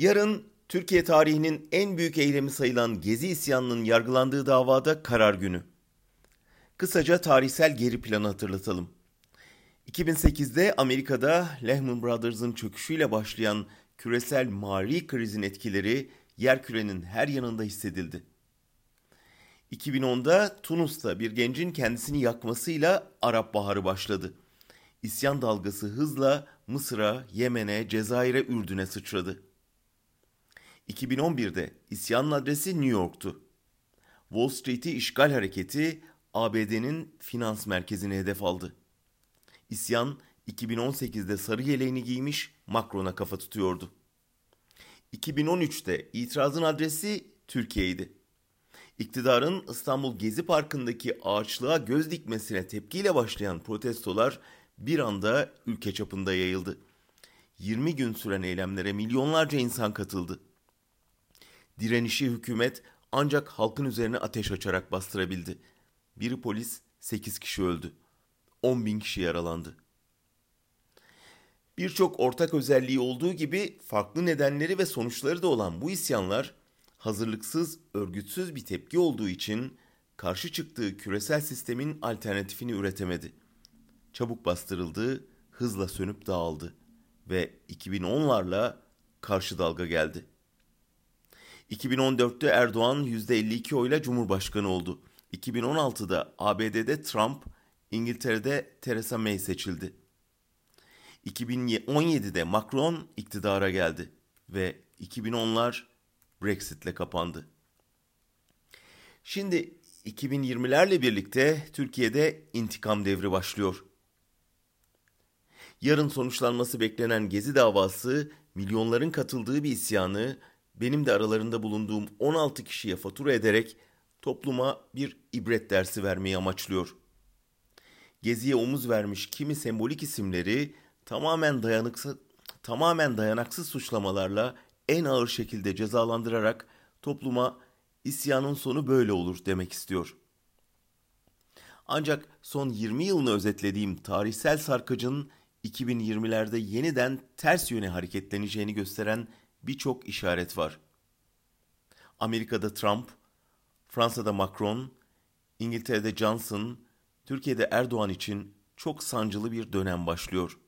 Yarın Türkiye tarihinin en büyük eylemi sayılan Gezi isyanının yargılandığı davada karar günü. Kısaca tarihsel geri planı hatırlatalım. 2008'de Amerika'da Lehman Brothers'ın çöküşüyle başlayan küresel mali krizin etkileri yerkürenin her yanında hissedildi. 2010'da Tunus'ta bir gencin kendisini yakmasıyla Arap Baharı başladı. İsyan dalgası hızla Mısır'a, Yemen'e, Cezayir'e, Ürdün'e sıçradı. 2011'de isyanın adresi New York'tu. Wall Street'i işgal hareketi ABD'nin finans merkezine hedef aldı. İsyan 2018'de sarı yeleğini giymiş Macron'a kafa tutuyordu. 2013'te itirazın adresi Türkiye'ydi. İktidarın İstanbul Gezi Parkı'ndaki ağaçlığa göz dikmesine tepkiyle başlayan protestolar bir anda ülke çapında yayıldı. 20 gün süren eylemlere milyonlarca insan katıldı. Direnişi hükümet ancak halkın üzerine ateş açarak bastırabildi. Biri polis, 8 kişi öldü. 10 bin kişi yaralandı. Birçok ortak özelliği olduğu gibi farklı nedenleri ve sonuçları da olan bu isyanlar hazırlıksız, örgütsüz bir tepki olduğu için karşı çıktığı küresel sistemin alternatifini üretemedi. Çabuk bastırıldı, hızla sönüp dağıldı ve 2010'larla karşı dalga geldi. 2014'te Erdoğan %52 oyla Cumhurbaşkanı oldu. 2016'da ABD'de Trump, İngiltere'de Theresa May seçildi. 2017'de Macron iktidara geldi ve 2010'lar Brexit'le kapandı. Şimdi 2020'lerle birlikte Türkiye'de intikam devri başlıyor. Yarın sonuçlanması beklenen Gezi davası milyonların katıldığı bir isyanı benim de aralarında bulunduğum 16 kişiye fatura ederek topluma bir ibret dersi vermeyi amaçlıyor. Geziye omuz vermiş kimi sembolik isimleri tamamen dayanıksız tamamen dayanaksız suçlamalarla en ağır şekilde cezalandırarak topluma isyanın sonu böyle olur demek istiyor. Ancak son 20 yılını özetlediğim tarihsel sarkacın 2020'lerde yeniden ters yöne hareketleneceğini gösteren birçok işaret var. Amerika'da Trump, Fransa'da Macron, İngiltere'de Johnson, Türkiye'de Erdoğan için çok sancılı bir dönem başlıyor.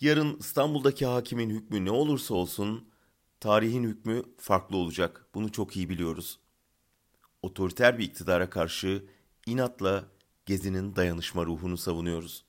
Yarın İstanbul'daki hakimin hükmü ne olursa olsun tarihin hükmü farklı olacak. Bunu çok iyi biliyoruz. Otoriter bir iktidara karşı inatla Gezi'nin dayanışma ruhunu savunuyoruz.